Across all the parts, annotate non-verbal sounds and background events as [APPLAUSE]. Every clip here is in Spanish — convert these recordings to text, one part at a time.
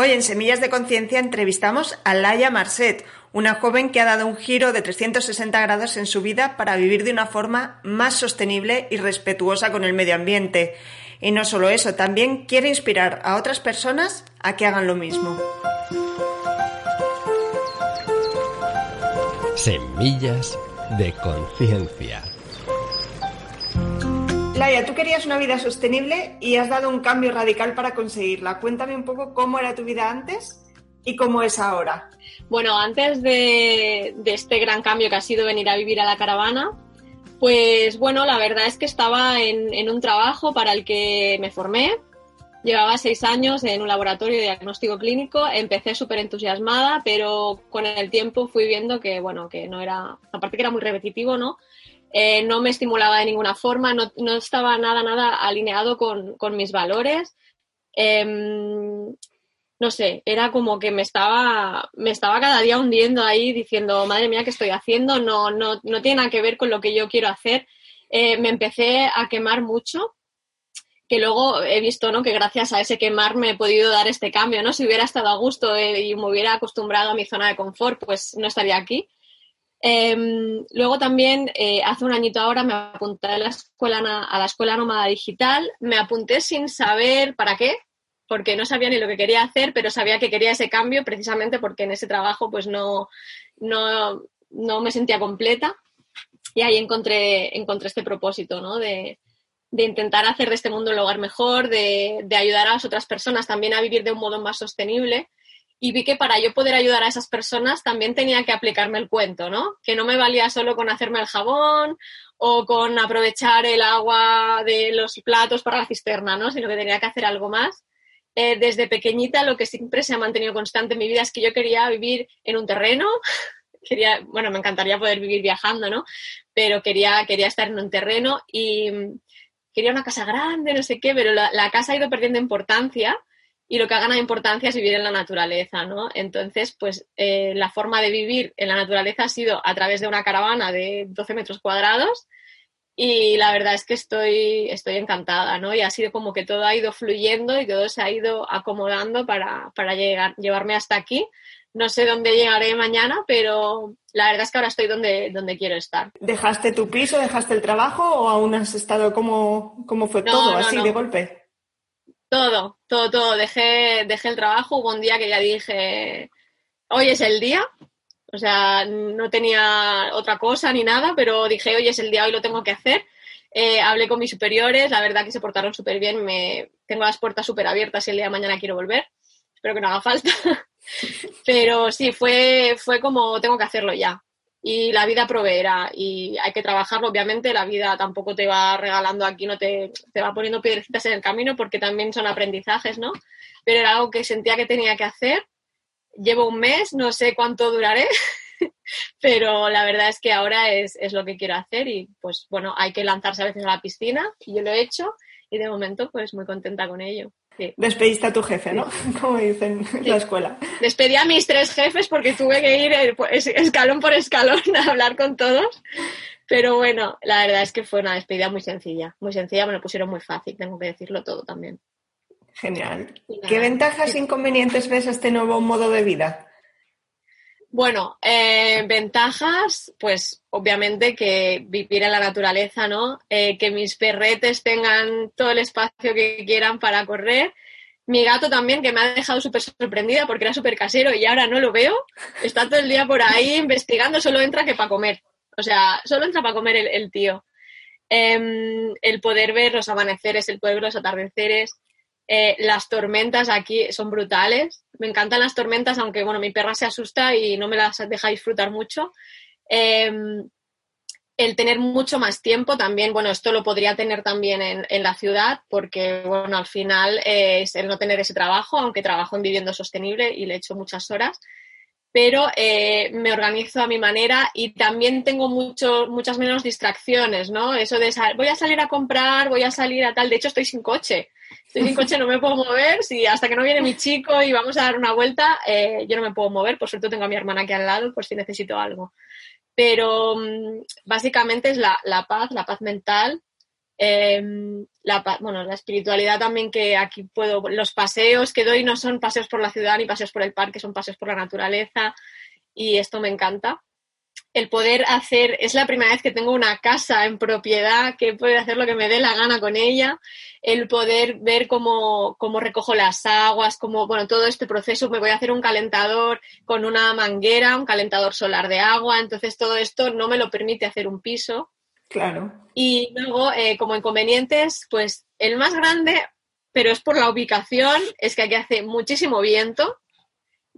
Hoy en Semillas de Conciencia entrevistamos a Laia Marcet, una joven que ha dado un giro de 360 grados en su vida para vivir de una forma más sostenible y respetuosa con el medio ambiente. Y no solo eso, también quiere inspirar a otras personas a que hagan lo mismo. Semillas de Conciencia. Laia, tú querías una vida sostenible y has dado un cambio radical para conseguirla. Cuéntame un poco cómo era tu vida antes y cómo es ahora. Bueno, antes de, este gran cambio que ha sido venir a vivir a la caravana, pues bueno, la verdad es que estaba en, un trabajo para el que me formé. Llevaba seis años en un laboratorio de diagnóstico clínico. Empecé súper entusiasmada, pero con el tiempo fui viendo que, bueno, que no era, aparte que era muy repetitivo, ¿no? Eh, no me estimulaba de ninguna forma, no, estaba nada, nada alineado con, mis valores. Em, no sé, era como que me estaba, me estaba cada día hundiendo ahí diciendo, madre mía, ¿qué estoy haciendo? No, no, no tiene nada que ver con lo que yo quiero hacer. Eh, me empecé a quemar mucho, que luego he visto ¿no? que gracias a ese quemar me he podido dar este cambio, ¿no? Si hubiera estado a gusto eh, y me hubiera acostumbrado a mi zona de confort, pues no estaría aquí. Em, luego también, eh, hace un añito ahora, me apunté a la, escuela, a la escuela nómada digital. Me apunté sin saber para qué, porque no sabía ni lo que quería hacer, pero sabía que quería ese cambio precisamente porque en ese trabajo pues no, no, no me sentía completa. Y ahí encontré, encontré este propósito, ¿no? De, de intentar hacer de este mundo un lugar mejor, de, de ayudar a las otras personas también a vivir de un modo más sostenible y vi que para yo poder ayudar a esas personas también tenía que aplicarme el cuento, ¿no? Que no me valía solo con hacerme el jabón o con aprovechar el agua de los platos para la cisterna, ¿no? Sino que tenía que hacer algo más. Eh, desde pequeñita lo que siempre se ha mantenido constante en mi vida es que yo quería vivir en un terreno, [LAUGHS] quería, bueno, me encantaría poder vivir viajando, ¿no? Pero quería, quería estar en un terreno y quería una casa grande, no sé qué, pero la casa ha ido perdiendo importancia y lo que ha ganado importancia es vivir en la naturaleza, ¿no? Entonces, pues eh, la forma de vivir en la naturaleza ha sido a través de una caravana de 12 metros cuadrados y la verdad es que estoy, estoy encantada, ¿no? Y ha sido como que todo ha ido fluyendo y todo se ha ido acomodando para, para llegar, llevarme hasta aquí. No sé dónde llegaré mañana, pero la verdad es que ahora estoy donde, donde quiero estar. ¿Dejaste tu piso, dejaste el trabajo o aún has estado como, como fue todo, así de golpe? Todo, todo, todo. Dejé, dejé el trabajo. Hubo un día que ya dije, hoy es el día. O sea, no tenía otra cosa ni nada, pero dije, hoy es el día, hoy lo tengo que hacer. Eh, hablé con mis superiores, la verdad que se portaron súper bien. Me, tengo las puertas súper abiertas y el día de mañana quiero volver. Espero que no haga falta. [LAUGHS] pero sí, fue, fue como tengo que hacerlo ya y la vida proveerá y hay que trabajarlo, obviamente, la vida tampoco te va regalando aquí, no te, te va poniendo piedrecitas en el camino porque también son aprendizajes, ¿no? Pero era algo que sentía que tenía que hacer. Llevo un mes, no sé cuánto duraré, [LAUGHS] pero la verdad es que ahora es, es lo que quiero hacer y pues bueno, hay que lanzarse a veces a la piscina y yo lo he hecho y de momento pues muy contenta con ello. Despediste a tu jefe, ¿no? [LAUGHS] Como dicen en la escuela. Despedí a mis tres jefes porque tuve que ir eh, escalón por escalón [LAUGHS] a hablar con todos. Pero bueno, la verdad es que fue una despedida muy sencilla. Muy sencilla, me lo pusieron muy fácil, tengo que decirlo todo también. Genial. ¿Qué ventajas e inconvenientes ves a este nuevo modo de vida? Bueno, eh, ventajas, pues obviamente que vivir en la naturaleza, ¿no? Eh, que mis perretes tengan todo el espacio que quieran para correr. Mi gato también, que me ha dejado súper sorprendida porque era súper casero y ahora no lo veo. Está todo el día por ahí investigando, solo entra que para comer. O sea, solo entra para comer el, tío. Em, el poder ver los amaneceres, el poder ver los atardeceres, eh, las tormentas aquí son brutales. Me encantan las tormentas, aunque bueno, mi perra se asusta y no me las deja disfrutar mucho. Em, el tener mucho más tiempo también, bueno, esto lo podría tener también en, en la ciudad, porque, bueno, al final eh, es el no tener ese trabajo, aunque trabajo en viviendo sostenible y le echo muchas horas, pero eh, me organizo a mi manera y también tengo mucho, muchas menos distracciones, ¿no? Eso de voy a salir a comprar, voy a salir a tal, de hecho estoy sin coche, estoy sin coche, no me puedo mover, si hasta que no viene mi chico y vamos a dar una vuelta, eh, yo no me puedo mover, por suerte tengo a mi hermana aquí al lado, por si necesito algo. Pero mm, básicamente es la, paz, la paz mental, em, la, bueno, la espiritualidad también que aquí puedo, los paseos que doy no son paseos por la ciudad ni paseos por el parque, son paseos por la naturaleza y esto me encanta. El poder hacer, es la primera vez que tengo una casa en propiedad, que puedo hacer lo que me dé la gana con ella, el poder ver cómo, cómo recojo las aguas, cómo, bueno, todo este proceso, me voy a hacer un calentador con una manguera, un calentador solar de agua, entonces todo esto no me lo permite hacer un piso. Claro. Y luego, eh, como inconvenientes, pues el más grande, pero es por la ubicación, es que aquí hace muchísimo viento,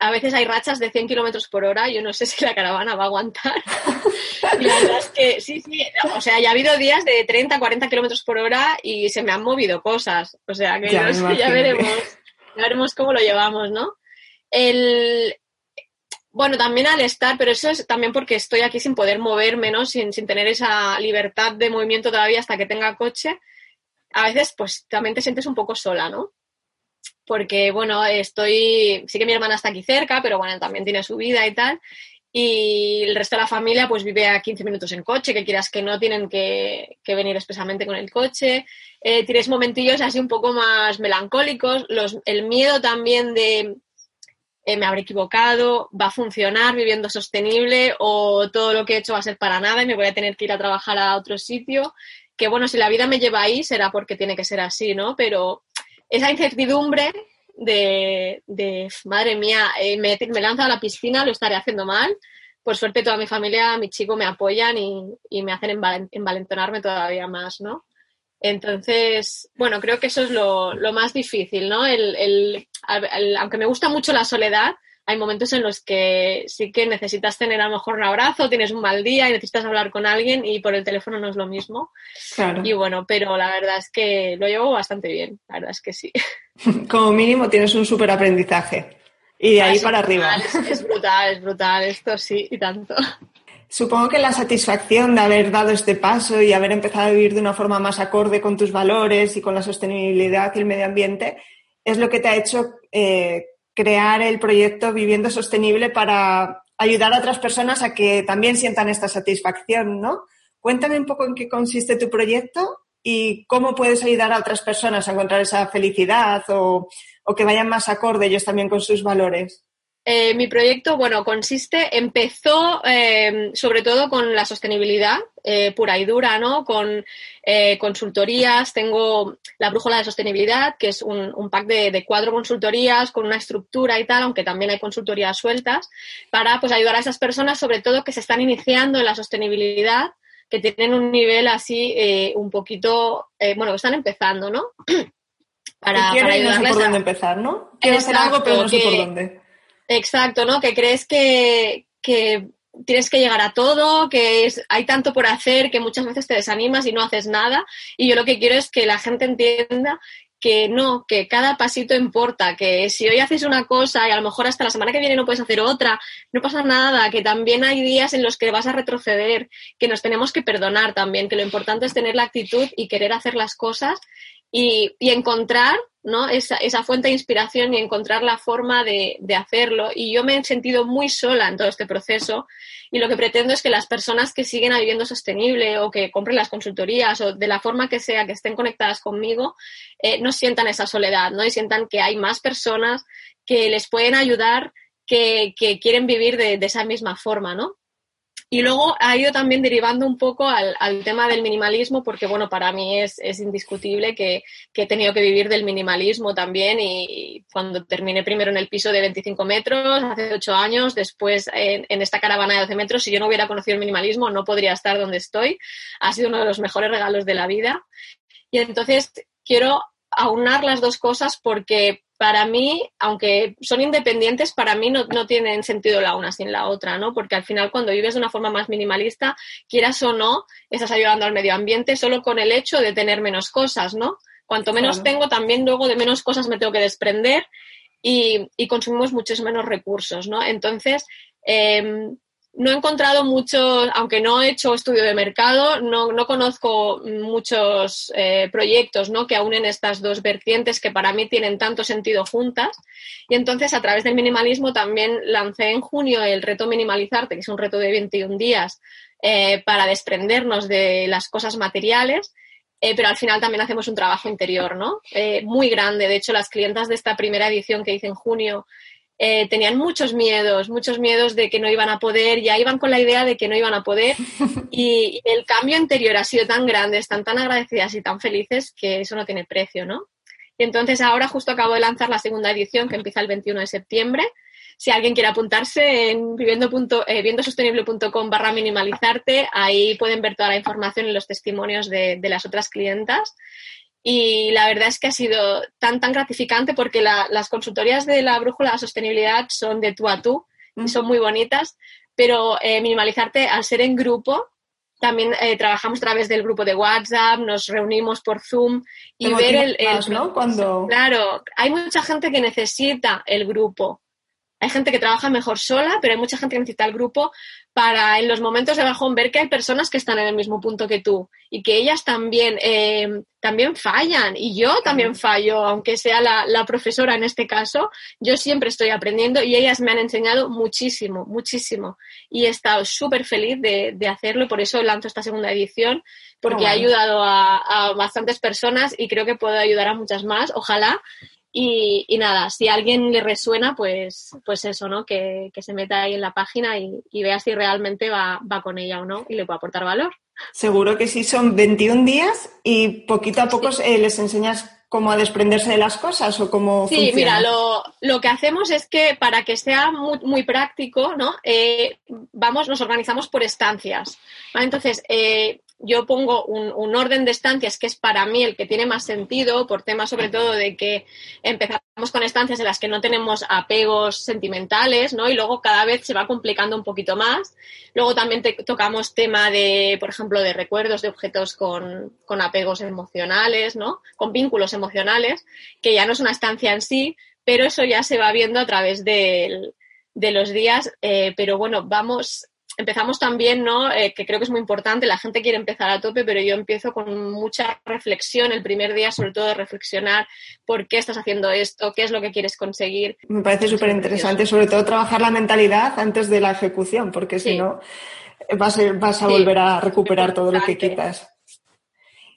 a veces hay rachas de 100 kilómetros por hora. Yo no sé [LAUGHS] si la caravana va a aguantar. y [LAUGHS] la verdad es que sí, sí. O sea, ya ha habido días de 30, 40 kilómetros por hora y se me han movido cosas. O sea, que ya, ya veremos. Ya veremos cómo lo llevamos, ¿no? El, bueno, también al estar, pero eso es también porque estoy aquí sin poder moverme, ¿no? Sin, sin tener esa libertad de movimiento todavía hasta que tenga coche. A veces, pues, también te sientes un poco sola, ¿no? porque, bueno, estoy, sí que mi hermana está aquí cerca, pero bueno, también tiene su vida y tal. Y el resto de la familia pues vive a 15 minutos en coche, que quieras que no tienen que, venir expresamente con el coche. Eh, tienes momentillos así un poco más melancólicos. Los, el miedo también de eh, me habré equivocado, va a funcionar viviendo sostenible o todo lo que he hecho va a ser para nada y me voy a tener que ir a trabajar a otro sitio. Que bueno, si la vida me lleva ahí será porque tiene que ser así, ¿no? Pero esa incertidumbre de, madre mía, eh, me, me lanzo a la piscina, lo estaré haciendo mal. Por suerte toda mi familia, mi chico me apoyan y, me hacen envalentonarme todavía más, ¿no? Entonces, bueno, creo que eso es lo, más difícil, ¿no? aunque me gusta mucho la soledad, hay momentos en los que sí que necesitas tener a lo mejor un abrazo, tienes un mal día y necesitas hablar con alguien y por el teléfono no es lo mismo. Claro. Y bueno, pero la verdad es que lo llevo bastante bien, la verdad es que sí. [LAUGHS] Como mínimo tienes un súper aprendizaje. Y de ahí para arriba. Es, brutal, es brutal, esto sí, y tanto. Supongo que la satisfacción de haber dado este paso y haber empezado a vivir de una forma más acorde con tus valores y con la sostenibilidad y el medio ambiente es lo que te ha hecho eh, crear el proyecto Viviendo Sostenible para ayudar a otras personas a que también sientan esta satisfacción, ¿no? Cuéntame un poco en qué consiste tu proyecto y cómo puedes ayudar a otras personas a encontrar esa felicidad o, o que vayan más acorde ellos también con sus valores. Eh, mi proyecto, bueno, consiste, empezó eh, sobre todo con la sostenibilidad eh, pura y dura, ¿no? Con consultorías, tengo la brújula de sostenibilidad, que es un, pack de, cuatro consultorías con una estructura y tal, aunque también hay consultorías sueltas, para pues ayudar a esas personas, sobre todo que se están iniciando en la sostenibilidad, que tienen un nivel así un poquito, bueno, que están empezando, ¿no? [CLEARS THROAT] para, para ayudarles no sé por dónde empezar, ¿no? Quiero hacer algo, pero no sé por dónde Exacto, ¿no? Que crees que, tienes que llegar a todo, que es, hay tanto por hacer que muchas veces te desanimas y no haces nada. Y yo lo que quiero es que la gente entienda que no, que cada pasito importa, que si hoy haces una cosa y a lo mejor hasta la semana que viene no puedes hacer otra, no pasa nada, que también hay días en los que vas a retroceder, que nos tenemos que perdonar también, que lo importante es tener la actitud y querer hacer las cosas y, y encontrar ¿no? esa, fuente de inspiración y encontrar la forma de, hacerlo. Y yo me he sentido muy sola en todo este proceso y lo que pretendo es que las personas que siguen viviendo sostenible o que compren las consultorías o de la forma que sea que estén conectadas conmigo, eh, no sientan esa soledad, ¿no? Y sientan que hay más personas que les pueden ayudar que, que quieren vivir de, de esa misma forma, ¿no? Y luego ha ido también derivando un poco al, tema del minimalismo, porque bueno, para mí es, indiscutible que, he tenido que vivir del minimalismo también y cuando terminé primero en el piso de 25 metros, hace 8 años, después en, en esta caravana de 12 metros, si yo no hubiera conocido el minimalismo no podría estar donde estoy. Ha sido uno de los mejores regalos de la vida. Y entonces quiero aunar las dos cosas porque para mí, aunque son independientes, para mí no, no, tienen sentido la una sin la otra, ¿no? Porque al final cuando vives de una forma más minimalista, quieras o no, estás ayudando al medio ambiente solo con el hecho de tener menos cosas, ¿no? Cuanto menos tengo, también luego de menos cosas me tengo que desprender y, y consumimos muchos menos recursos, ¿no? Entonces, eh, no he encontrado muchos, aunque no he hecho estudio de mercado, no, no conozco muchos eh, proyectos ¿no? que unen estas dos vertientes que para mí tienen tanto sentido juntas. Y entonces, a través del minimalismo, también lancé en junio el reto Minimalizarte, que es un reto de 21 días eh, para desprendernos de las cosas materiales. Eh, pero al final también hacemos un trabajo interior, ¿no? muy grande. De hecho, las clientas de esta primera edición que hice en junio eh, tenían muchos miedos, muchos miedos de que no iban a poder, ya iban con la idea de que no iban a poder [LAUGHS] y el cambio interior ha sido tan grande, están tan agradecidas y tan felices que eso no tiene precio, ¿no? Y entonces ahora justo acabo de lanzar la segunda edición que empieza el 21 de septiembre. Si alguien quiere apuntarse en eh, viviendosostenible.com barra minimalizarte, ahí pueden ver toda la información y los testimonios de, de las otras clientas. Y la verdad es que ha sido tan, tan gratificante porque las consultorías de la brújula de la sostenibilidad son de tú a tú y son muy bonitas, pero eh, minimalizarte al ser en grupo, también eh, trabajamos a través del grupo de WhatsApp, nos reunimos por Zoom y ver el, el ¿no? Cuando... Claro, hay mucha gente que necesita el grupo. Hay gente que trabaja mejor sola, pero hay mucha gente que necesita el grupo para en los momentos de bajón ver que hay personas que están en el mismo punto que tú y que ellas también, eh, también fallan. Y yo también fallo, aunque sea la, la, profesora en este caso, yo siempre estoy aprendiendo y ellas me han enseñado muchísimo, muchísimo. Y he estado súper feliz de, de, hacerlo, por eso lanzo esta segunda edición, porque oh, ha ayudado a, a bastantes personas y creo que puedo ayudar a muchas más, ojalá. Y, y, nada, si a alguien le resuena, pues, pues eso, ¿no? Que, que se meta ahí en la página y, y vea si realmente va, va, con ella o no y le puede aportar valor. Seguro que sí, son 21 días y poquito a poco sí. eh, les enseñas cómo a desprenderse de las cosas o cómo. Sí, funciona. mira, lo, lo, que hacemos es que para que sea muy, muy práctico, ¿no? Eh, vamos, nos organizamos por estancias. ¿vale? Entonces, eh, yo pongo un, orden de estancias que es para mí el que tiene más sentido, por tema sobre todo de que empezamos con estancias en las que no tenemos apegos sentimentales, ¿no? Y luego cada vez se va complicando un poquito más. Luego también te, tocamos tema de, por ejemplo, de recuerdos de objetos con, con apegos emocionales, ¿no? Con vínculos emocionales, que ya no es una estancia en sí, pero eso ya se va viendo a través de, de los días. Eh, pero bueno, vamos empezamos también, ¿no? Eh, que creo que es muy importante, la gente quiere empezar a tope, pero yo empiezo con mucha reflexión el primer día, sobre todo de reflexionar por qué estás haciendo esto, qué es lo que quieres conseguir. Me parece súper interesante, sobre todo trabajar la mentalidad antes de la ejecución, porque sí. si no vas, vas a, volver a recuperar todo lo que quitas.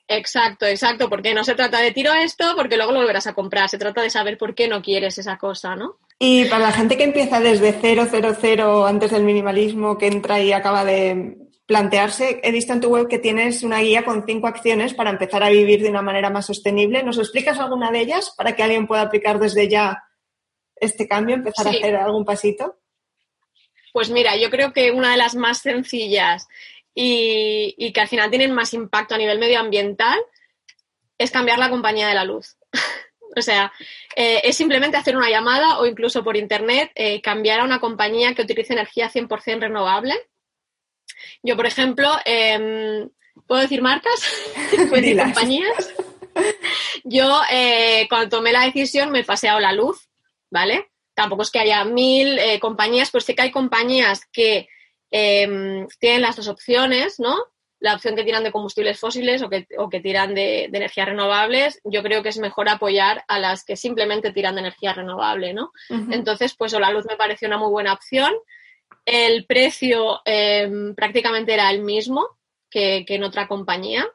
Exacto, exacto, porque no se trata de tiro esto porque luego lo volverás a comprar, se trata de saber por qué no quieres esa cosa, ¿no? Y para la gente que empieza desde cero, cero, cero, antes del minimalismo, que entra y acaba de plantearse, he visto en tu web que tienes una guía con cinco acciones para empezar a vivir de una manera más sostenible. ¿Nos explicas alguna de ellas para que alguien pueda aplicar desde ya este cambio, empezar sí. a hacer algún pasito? Pues mira, yo creo que una de las más sencillas y, y, que al final tienen más impacto a nivel medioambiental es cambiar la compañía de la luz. [LAUGHS] o sea, eh, es simplemente hacer una llamada o incluso por internet eh, cambiar a una compañía que utilice energía 100% renovable. Yo, por ejemplo, eh, ¿puedo decir marcas? [LAUGHS] ¿Puedo decir compañías? Yo, eh, cuando tomé la decisión, me pasé a la luz, ¿vale? Tampoco es que haya mil compañías, pero sí que hay compañías que eh, tienen las dos opciones, ¿no? La opción que tiran de combustibles fósiles o que, o que tiran de, de, energías renovables, yo creo que es mejor apoyar a las que simplemente tiran de energía renovable, ¿no? Uh -huh. Entonces, pues la luz me pareció una muy buena opción. El precio eh, prácticamente era el mismo que, que en otra compañía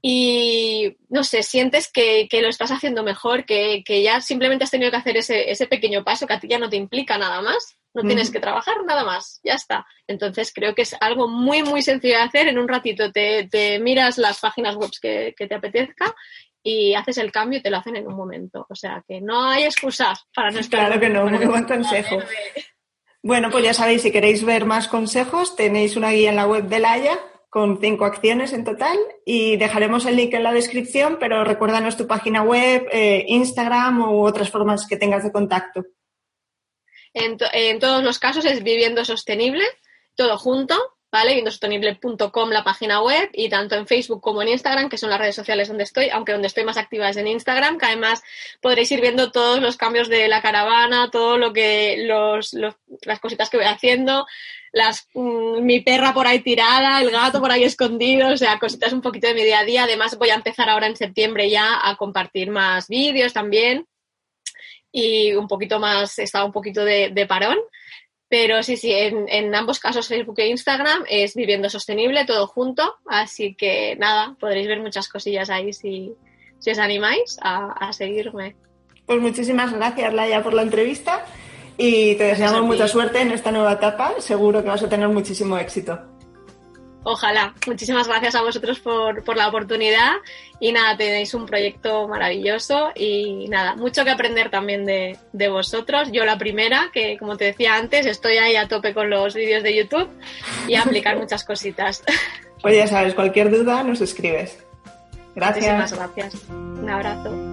y no sé, sientes que, que, lo estás haciendo mejor, que, que, ya simplemente has tenido que hacer ese, ese, pequeño paso que a ti ya no te implica nada más, no tienes que trabajar nada más, ya está. Entonces creo que es algo muy, muy sencillo de hacer. En un ratito te, te miras las páginas web que, que, te apetezca y haces el cambio y te lo hacen en un momento. O sea que no hay excusas para no estar. Claro que no, muy buen consejo. Bueno, pues ya sabéis, si queréis ver más consejos, tenéis una guía en la web de Laia con cinco acciones en total y dejaremos el link en la descripción, pero recuérdanos tu página web, eh, Instagram u otras formas que tengas de contacto. En, todos los casos es Viviendo Sostenible, todo junto, ¿vale? Viviendosostenible.com la página web y tanto en Facebook como en Instagram, que son las redes sociales donde estoy, aunque donde estoy más activa es en Instagram, que además podréis ir viendo todos los cambios de la caravana, todo lo que, los, los las cositas que voy haciendo, las, mm, mi perra por ahí tirada, el gato por ahí escondido, o sea, cositas un poquito de mi día a día. Además, voy a empezar ahora en septiembre ya a compartir más vídeos también y un poquito más, estaba un poquito de, de parón. Pero sí, sí, en, en, ambos casos, Facebook e Instagram, es Viviendo Sostenible, todo junto. Así que nada, podréis ver muchas cosillas ahí si, si os animáis a, a seguirme. Pues muchísimas gracias, Laia, por la entrevista y te deseamos mucha suerte en esta nueva etapa. Seguro que vas a tener muchísimo éxito. Ojalá. Muchísimas gracias a vosotros por, por, la oportunidad y nada, tenéis un proyecto maravilloso y nada, mucho que aprender también de, de, vosotros. Yo la primera, que como te decía antes, estoy ahí a tope con los vídeos de YouTube y a aplicar [LAUGHS] muchas cositas. Pues ya sabes, cualquier duda nos escribes. Gracias. Muchísimas gracias. Un abrazo.